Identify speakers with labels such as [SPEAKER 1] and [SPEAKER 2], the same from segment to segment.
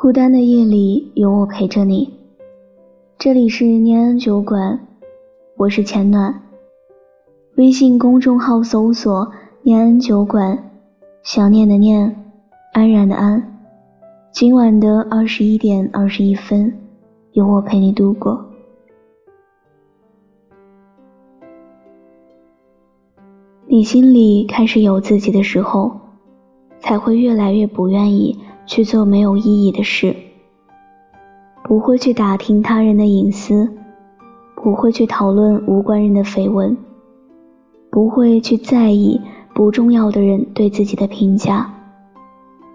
[SPEAKER 1] 孤单的夜里有我陪着你。这里是念安酒馆，我是钱暖。微信公众号搜索“念安酒馆”，想念的念，安然的安。今晚的二十一点二十一分，有我陪你度过。你心里开始有自己的时候，才会越来越不愿意。去做没有意义的事，不会去打听他人的隐私，不会去讨论无关人的绯闻，不会去在意不重要的人对自己的评价，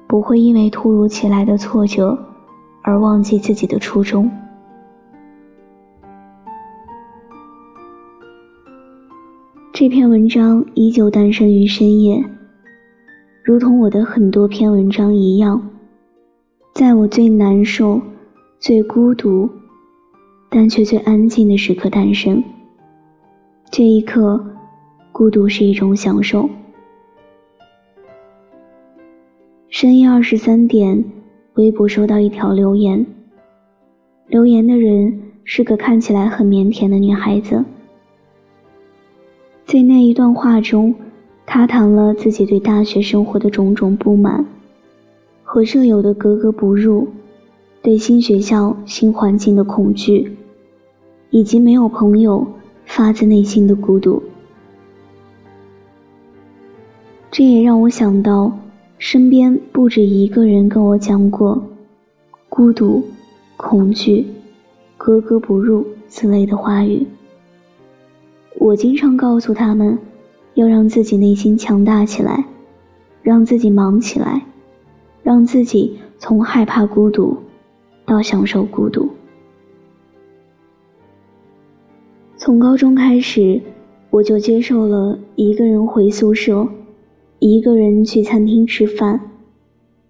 [SPEAKER 1] 不会因为突如其来的挫折而忘记自己的初衷。这篇文章依旧诞生于深夜，如同我的很多篇文章一样。在我最难受、最孤独，但却最安静的时刻诞生。这一刻，孤独是一种享受。深夜二十三点，微博收到一条留言，留言的人是个看起来很腼腆的女孩子。在那一段话中，她谈了自己对大学生活的种种不满。和舍友的格格不入，对新学校、新环境的恐惧，以及没有朋友、发自内心的孤独，这也让我想到，身边不止一个人跟我讲过孤独、恐惧、格格不入之类的话语。我经常告诉他们，要让自己内心强大起来，让自己忙起来。让自己从害怕孤独到享受孤独。从高中开始，我就接受了一个人回宿舍，一个人去餐厅吃饭，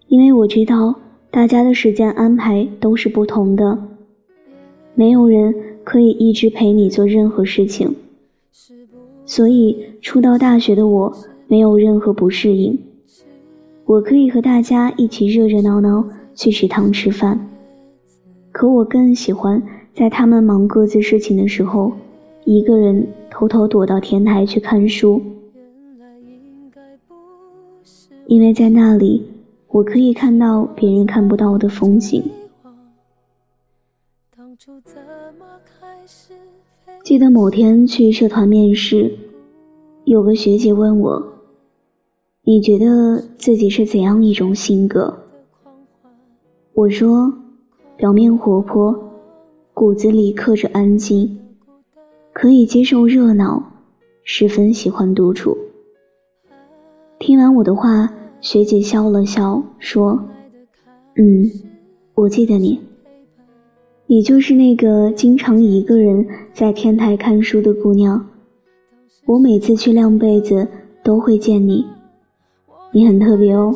[SPEAKER 1] 因为我知道大家的时间安排都是不同的，没有人可以一直陪你做任何事情，所以初到大学的我没有任何不适应。我可以和大家一起热热闹闹去食堂吃饭，可我更喜欢在他们忙各自事情的时候，一个人偷偷躲到天台去看书，因为在那里我可以看到别人看不到的风景。记得某天去社团面试，有个学姐问我。你觉得自己是怎样一种性格？我说，表面活泼，骨子里刻着安静，可以接受热闹，十分喜欢独处。听完我的话，学姐笑了笑，说：“嗯，我记得你，你就是那个经常一个人在天台看书的姑娘。我每次去晾被子都会见你。”你很特别哦。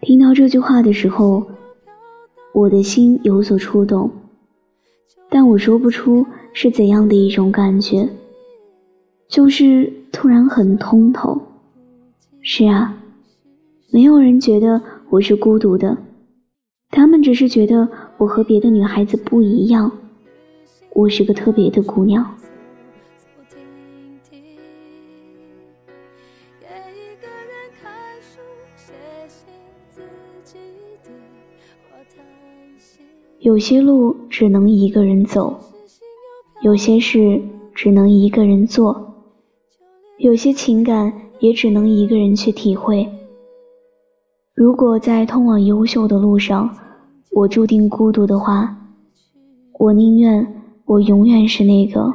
[SPEAKER 1] 听到这句话的时候，我的心有所触动，但我说不出是怎样的一种感觉，就是突然很通透。是啊。没有人觉得我是孤独的，他们只是觉得我和别的女孩子不一样，我是个特别的姑娘。有些路只能一个人走，有些事只能一个人做，有些情感也只能一个人去体会。如果在通往优秀的路上，我注定孤独的话，我宁愿我永远是那个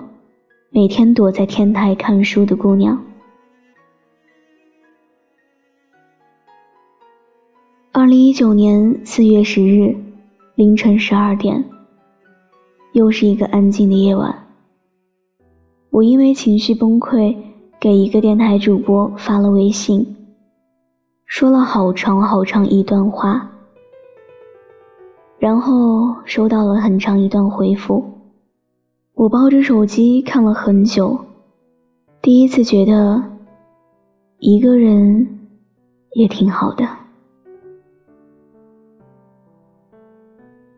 [SPEAKER 1] 每天躲在天台看书的姑娘。二零一九年四月十日凌晨十二点，又是一个安静的夜晚。我因为情绪崩溃，给一个电台主播发了微信。说了好长好长一段话，然后收到了很长一段回复。我抱着手机看了很久，第一次觉得一个人也挺好的。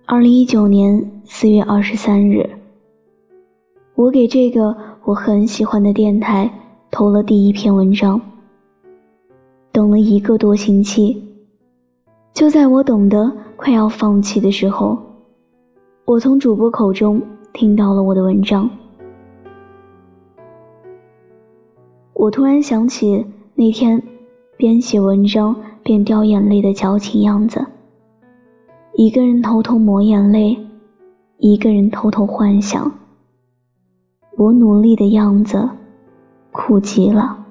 [SPEAKER 1] 二零一九年四月二十三日，我给这个我很喜欢的电台投了第一篇文章。等了一个多星期，就在我等得快要放弃的时候，我从主播口中听到了我的文章。我突然想起那天边写文章边掉眼泪的矫情样子。一个人偷偷抹眼泪，一个人偷偷幻想，我努力的样子，苦极了。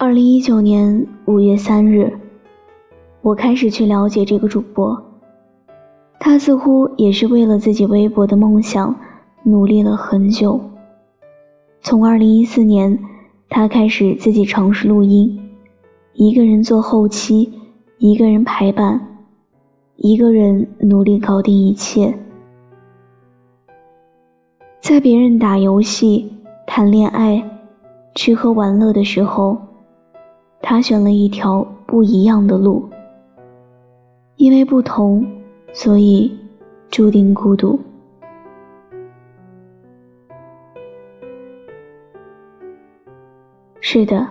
[SPEAKER 1] 二零一九年五月三日，我开始去了解这个主播，他似乎也是为了自己微博的梦想努力了很久。从二零一四年。他开始自己尝试录音，一个人做后期，一个人排版，一个人努力搞定一切。在别人打游戏、谈恋爱、吃喝玩乐的时候，他选了一条不一样的路。因为不同，所以注定孤独。是的，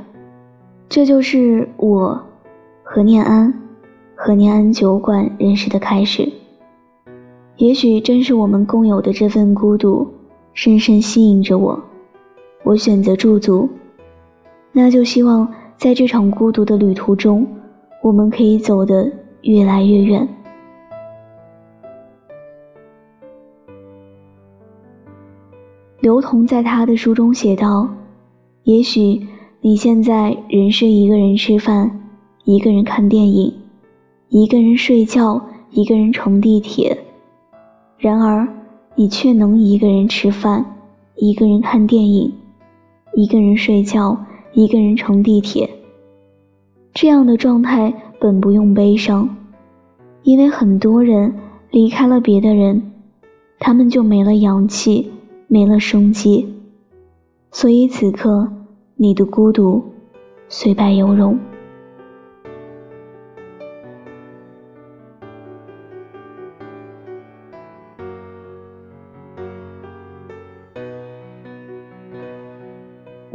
[SPEAKER 1] 这就是我和念安和念安酒馆认识的开始。也许正是我们共有的这份孤独，深深吸引着我。我选择驻足，那就希望在这场孤独的旅途中，我们可以走得越来越远。刘同在他的书中写道：“也许。”你现在仍是一个人吃饭，一个人看电影，一个人睡觉，一个人乘地铁。然而，你却能一个人吃饭，一个人看电影，一个人睡觉，一个人乘地铁。这样的状态本不用悲伤，因为很多人离开了别的人，他们就没了阳气，没了生机。所以此刻。你的孤独，虽败犹荣。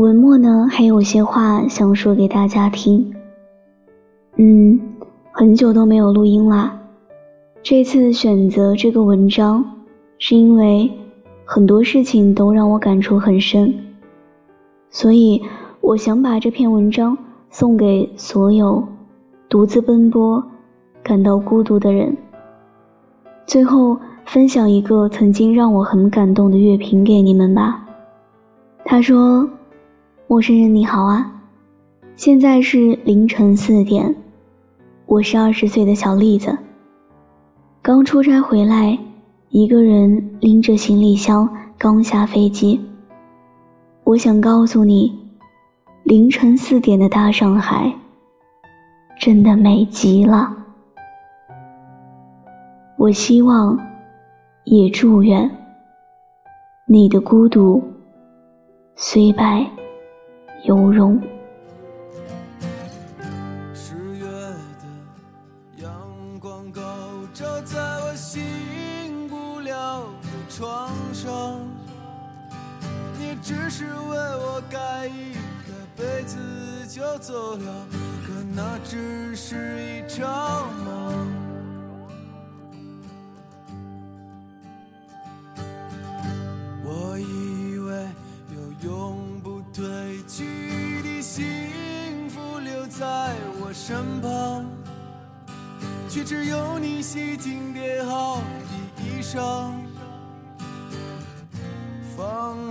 [SPEAKER 1] 文末呢，还有些话想说给大家听。嗯，很久都没有录音啦。这次选择这个文章，是因为很多事情都让我感触很深。所以，我想把这篇文章送给所有独自奔波、感到孤独的人。最后，分享一个曾经让我很感动的乐评给你们吧。他说：“陌生人你好啊，现在是凌晨四点，我是二十岁的小栗子，刚出差回来，一个人拎着行李箱刚下飞机。”我想告诉你，凌晨四点的大上海真的美极了。我希望，也祝愿你的孤独虽败犹荣。
[SPEAKER 2] 十月的阳光高照在我醒不了的床上。你只是为我盖一个被子就走了，可那只是一场梦。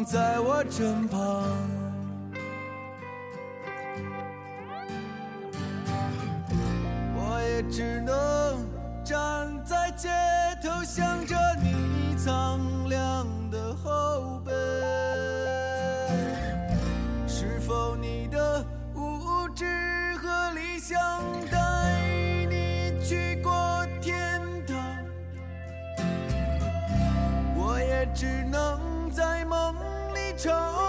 [SPEAKER 2] 在我身旁我也只能站在街头想着你苍凉的后背是否你的无知和理想带你去过天堂？我也只能 told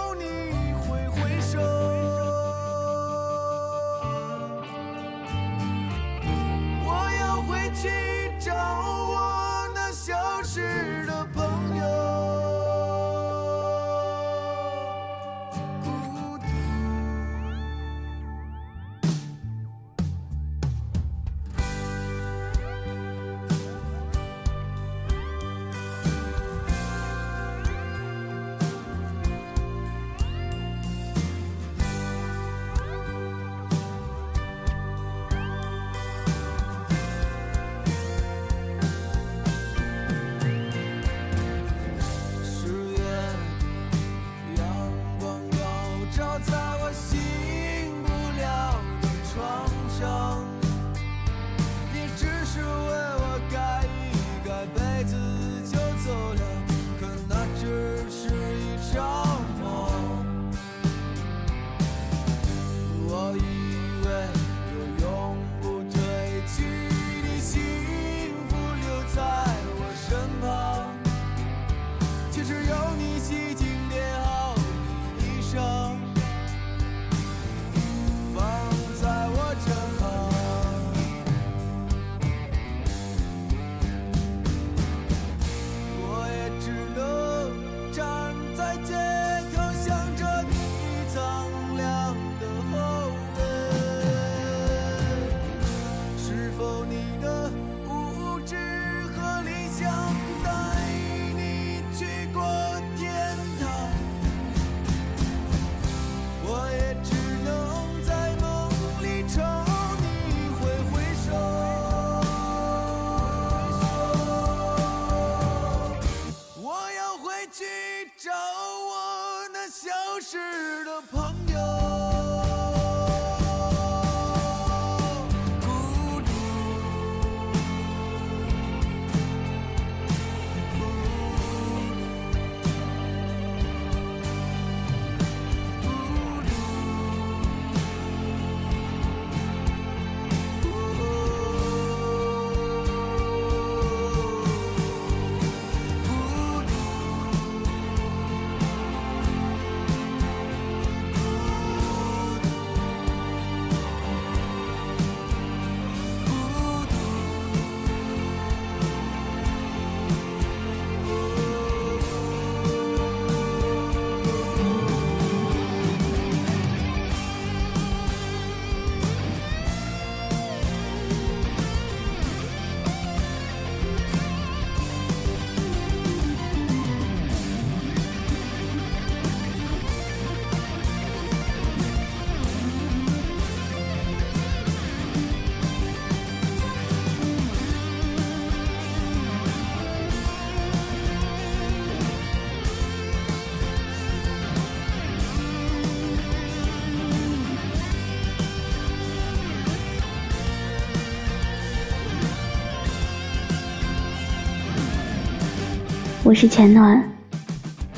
[SPEAKER 1] 我是浅暖，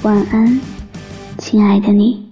[SPEAKER 1] 晚安，亲爱的你。